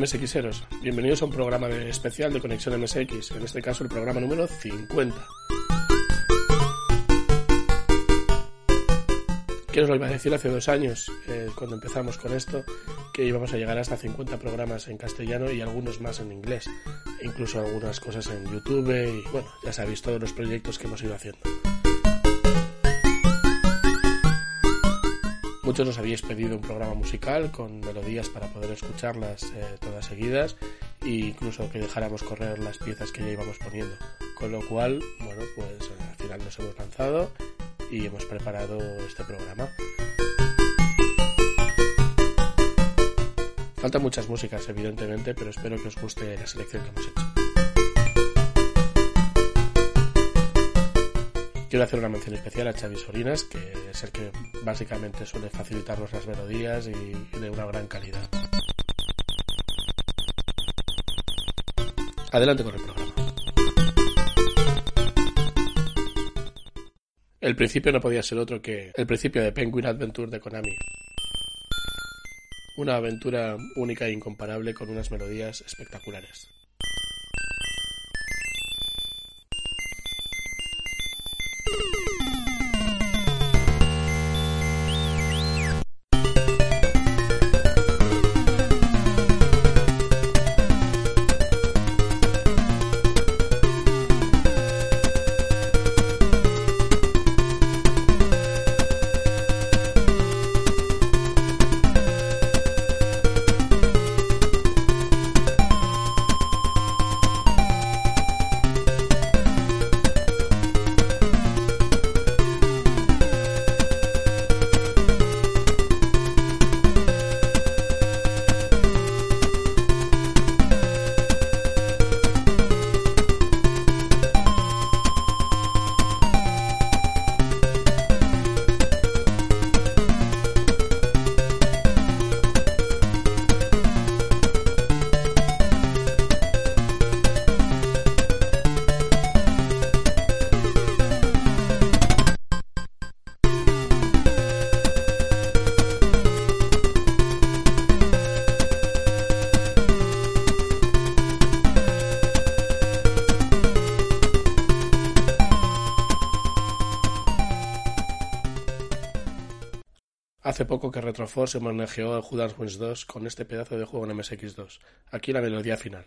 MSXeros, bienvenidos a un programa especial de Conexión MSX, en este caso el programa número 50. ¿Qué os lo iba a decir hace dos años, eh, cuando empezamos con esto, que íbamos a llegar hasta 50 programas en castellano y algunos más en inglés, e incluso algunas cosas en YouTube y bueno, ya sabéis todos los proyectos que hemos ido haciendo. Muchos nos habíais pedido un programa musical con melodías para poder escucharlas eh, todas seguidas e incluso que dejáramos correr las piezas que ya íbamos poniendo. Con lo cual, bueno, pues eh, al final nos hemos lanzado y hemos preparado este programa. Faltan muchas músicas, evidentemente, pero espero que os guste la selección que hemos hecho. Quiero hacer una mención especial a Xavi Sorinas, que es el que básicamente suele facilitarnos las melodías y de una gran calidad. Adelante con el programa. El principio no podía ser otro que el principio de Penguin Adventure de Konami. Una aventura única e incomparable con unas melodías espectaculares. Hace poco que Retroforce homenajeó a Judas Wins 2 con este pedazo de juego en MSX2. Aquí la melodía final.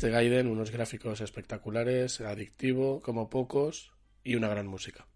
De Gaiden, unos gráficos espectaculares, adictivo como pocos y una gran música.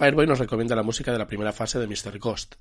Fireboy nos recomienda la música de la primera fase de Mr. Ghost.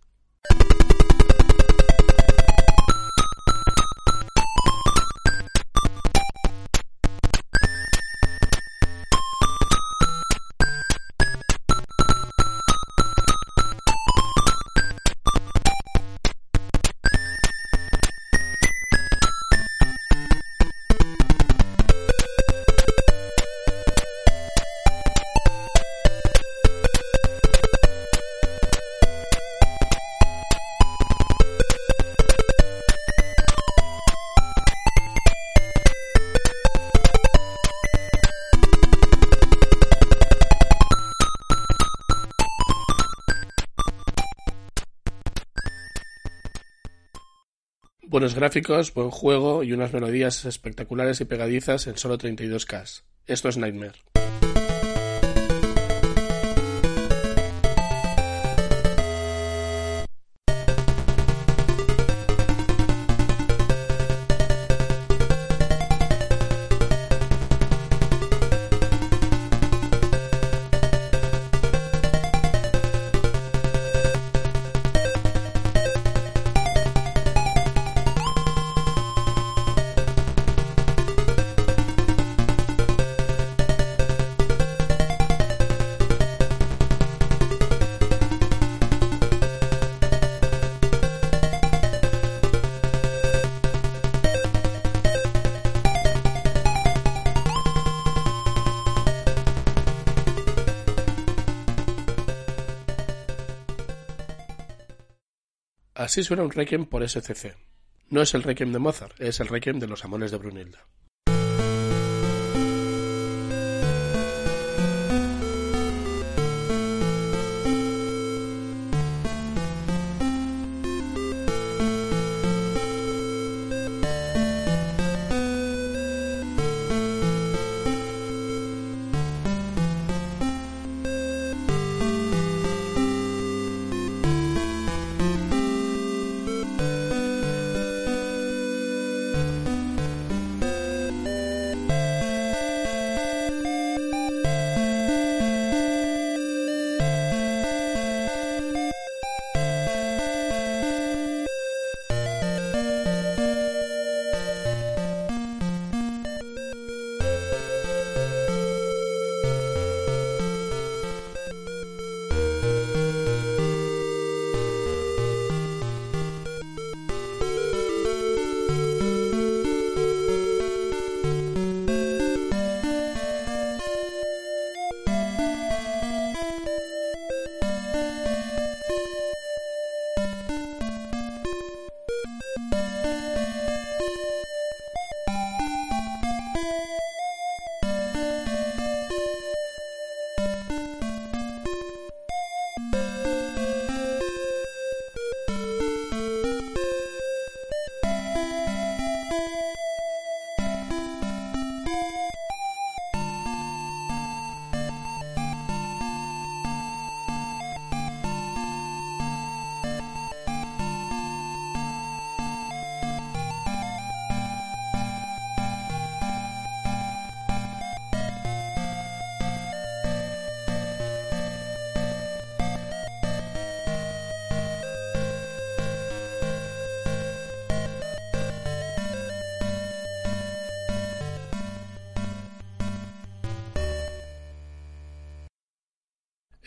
Buenos gráficos, buen juego y unas melodías espectaculares y pegadizas en solo 32K. Esto es Nightmare. Así suena un Requiem por SCC. No es el Requiem de Mozart, es el Requiem de los Amores de Brunilda.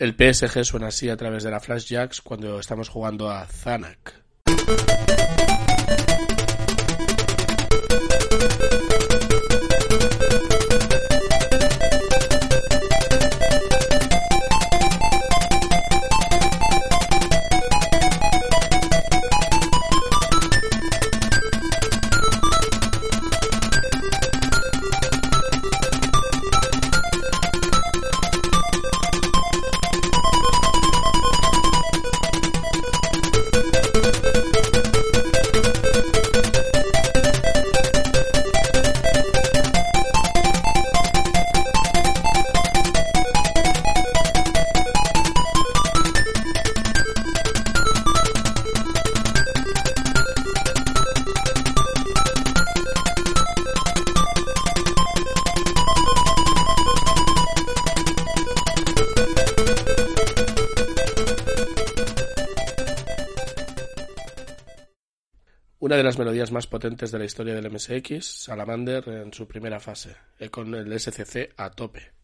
El PSG suena así a través de la Flash Jacks cuando estamos jugando a Zanak. Una de las melodías más potentes de la historia del MSX, Salamander en su primera fase, eh, con el SCC a tope.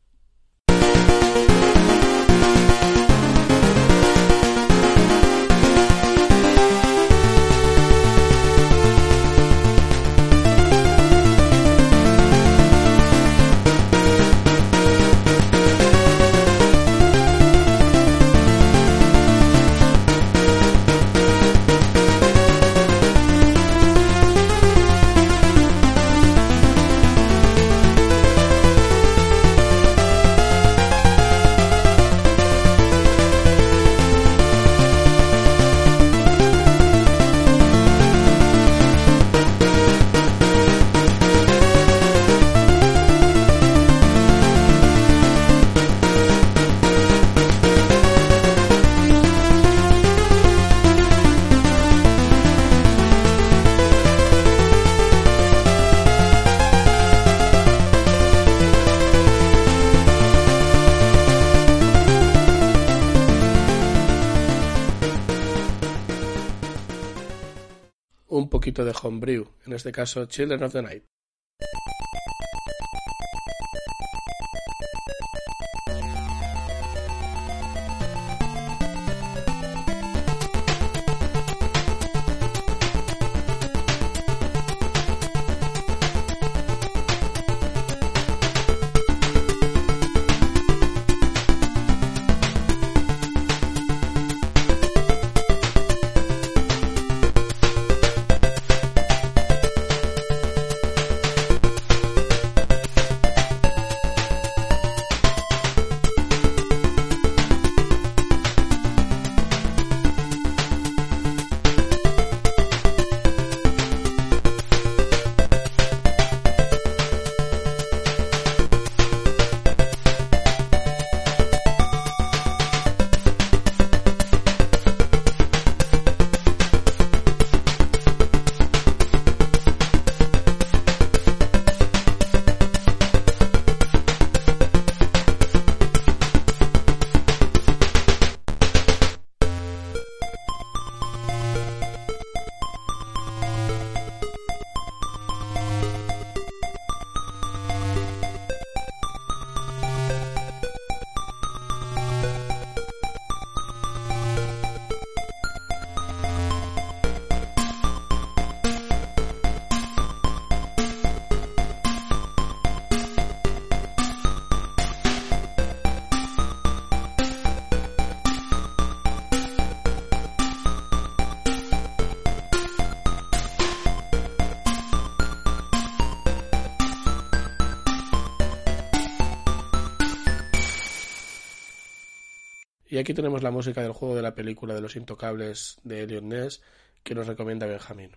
De homebrew, en este caso Children of the Night. Y aquí tenemos la música del juego de la película de los intocables de Elliot Ness que nos recomienda Benjamín.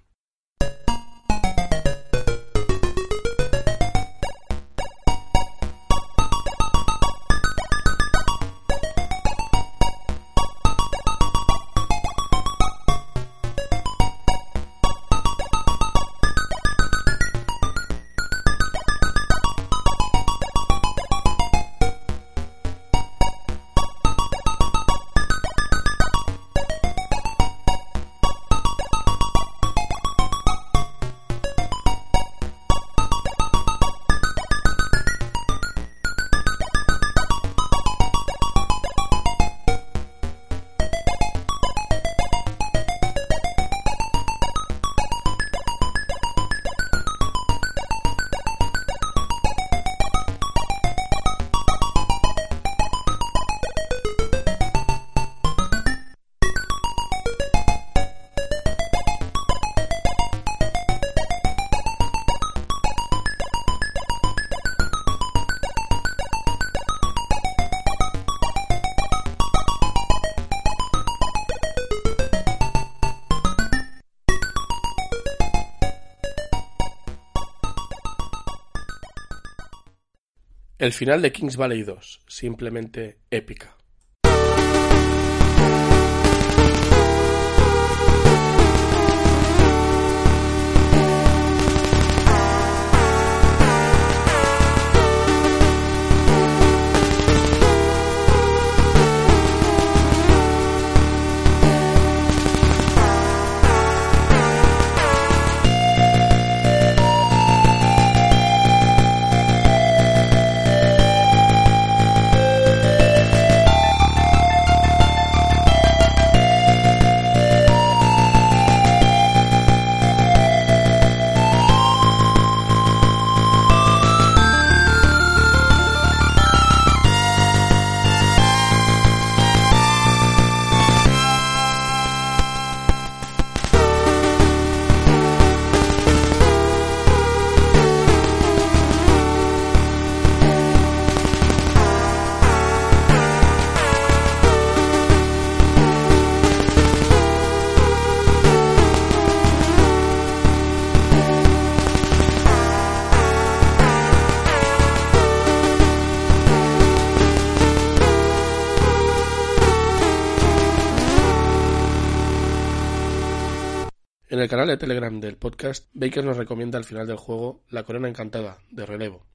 El final de Kings Valley 2, simplemente épica. En el canal de Telegram del podcast, Baker nos recomienda al final del juego La Corona Encantada, de relevo.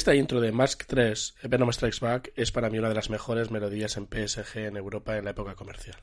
Esta intro de Mask 3, Venom Strikes Back, es para mí una de las mejores melodías en PSG en Europa en la época comercial.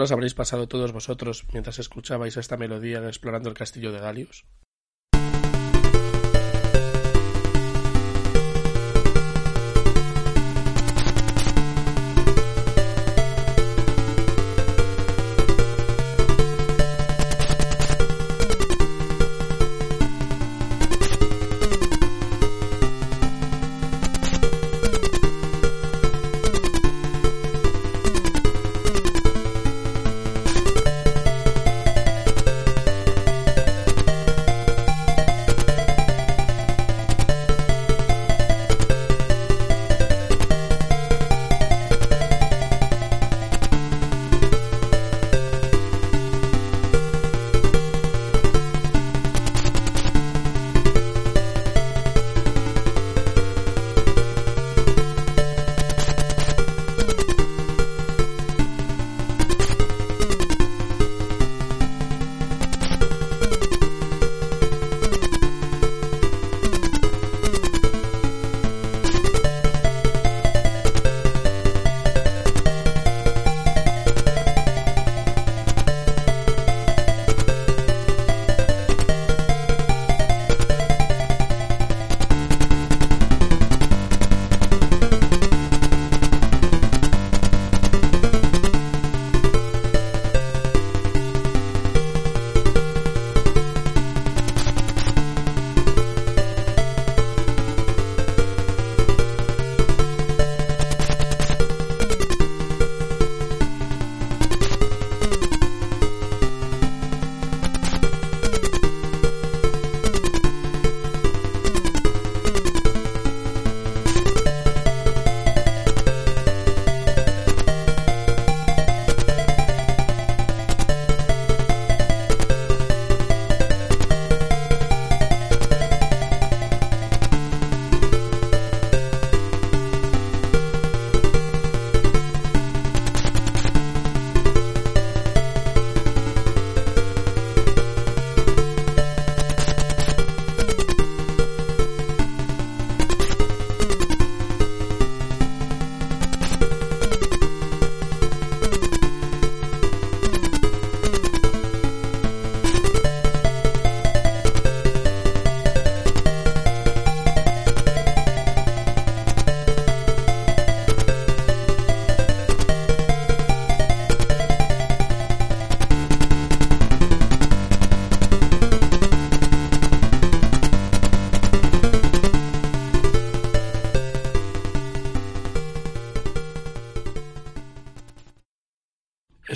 ¿Cuántas horas habréis pasado todos vosotros mientras escuchabais esta melodía explorando el castillo de Dalius?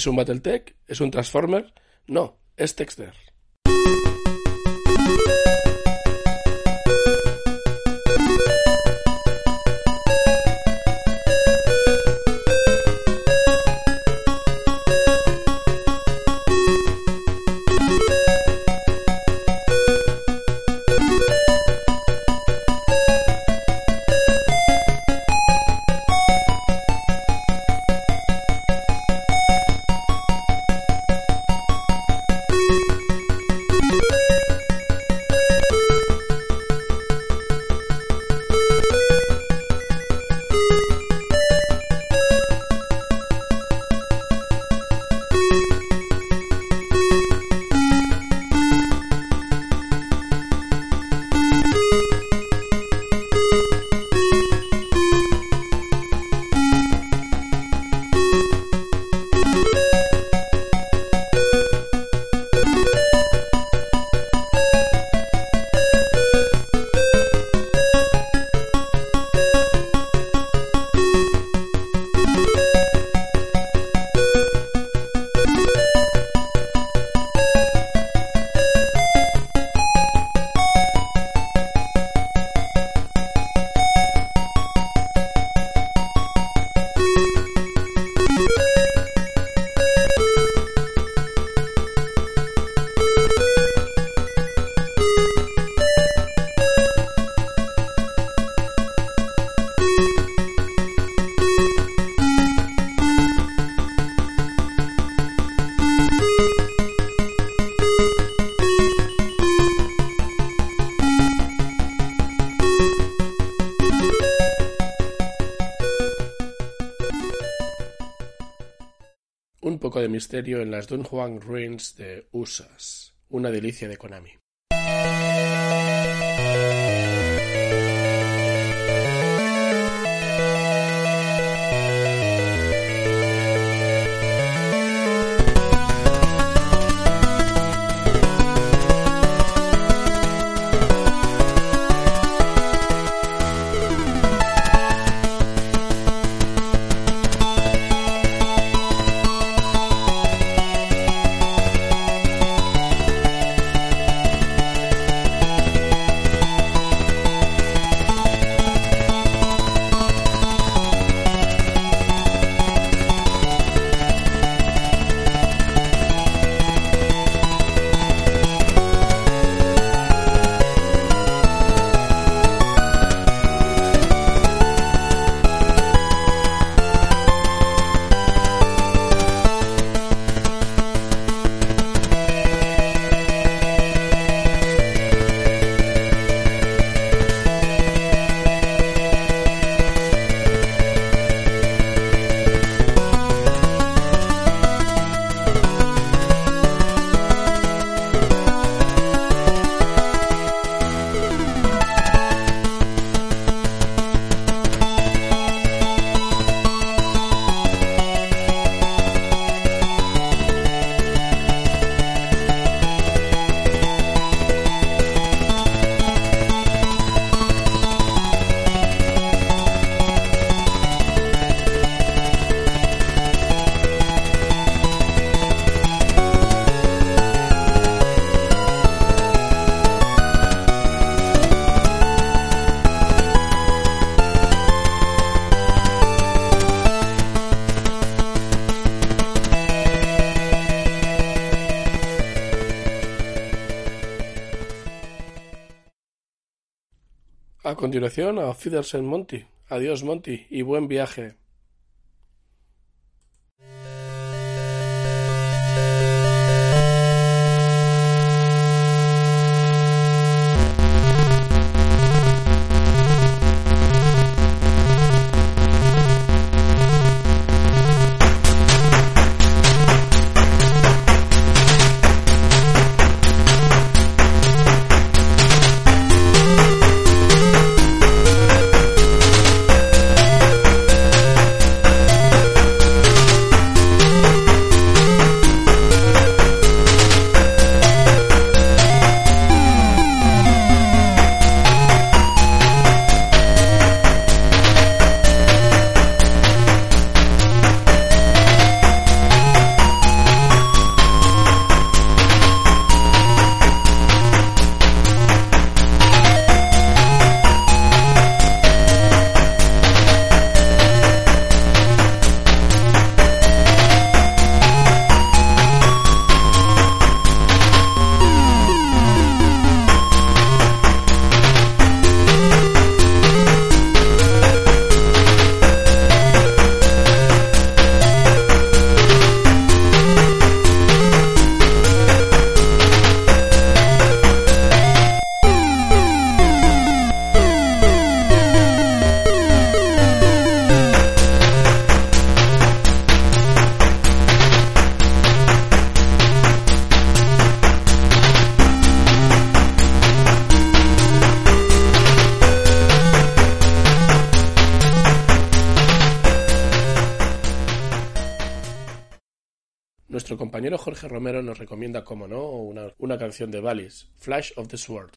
¿Es un Battletech? ¿Es un Transformer? No, es Texter. un poco de misterio en las Don Juan Ruins de Usas. Una delicia de Konami. Continuación, a Fidersen Monty. Adiós, Monty, y buen viaje. Compañero Jorge Romero nos recomienda, como no, una, canción de Valis, Flash of the Sword.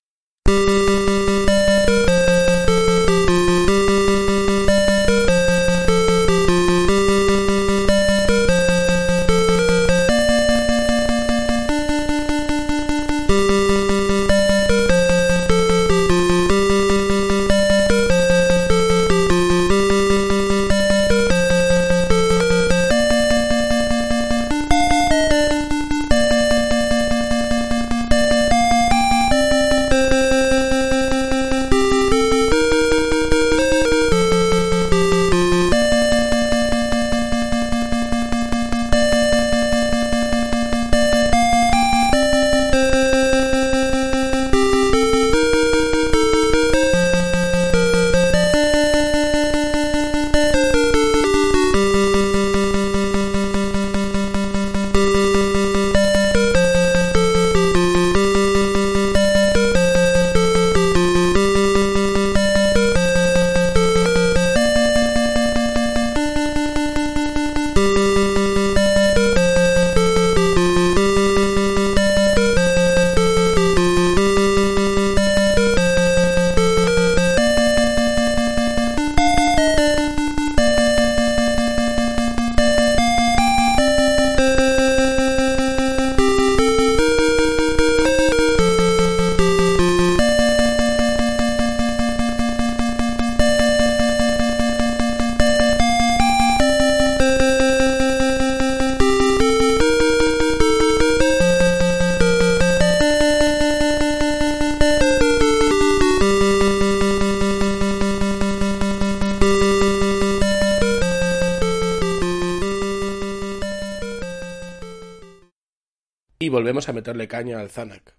y volvemos a meterle caña al Zanac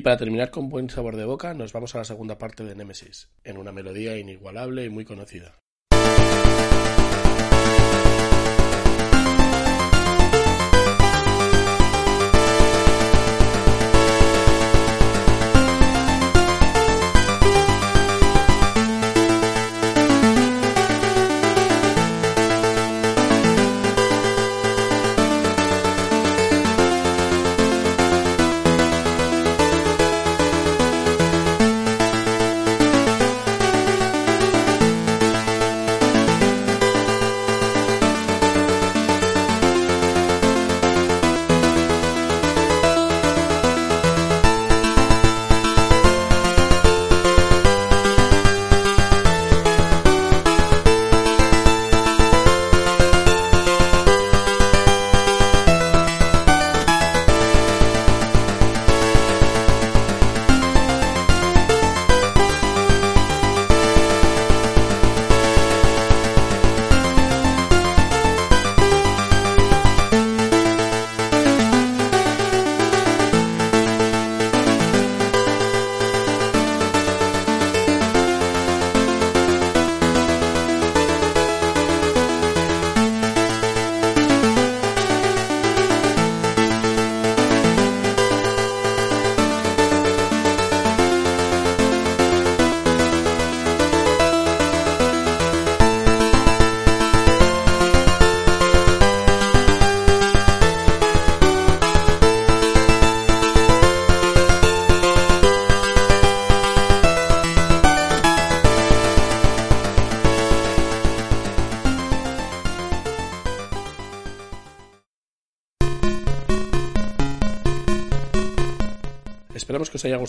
Y para terminar con buen sabor de boca, nos vamos a la segunda parte de Nemesis, en una melodía inigualable y muy conocida.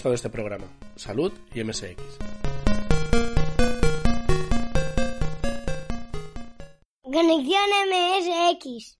Gustado este programa. Salud y MSX. Conexión MSX.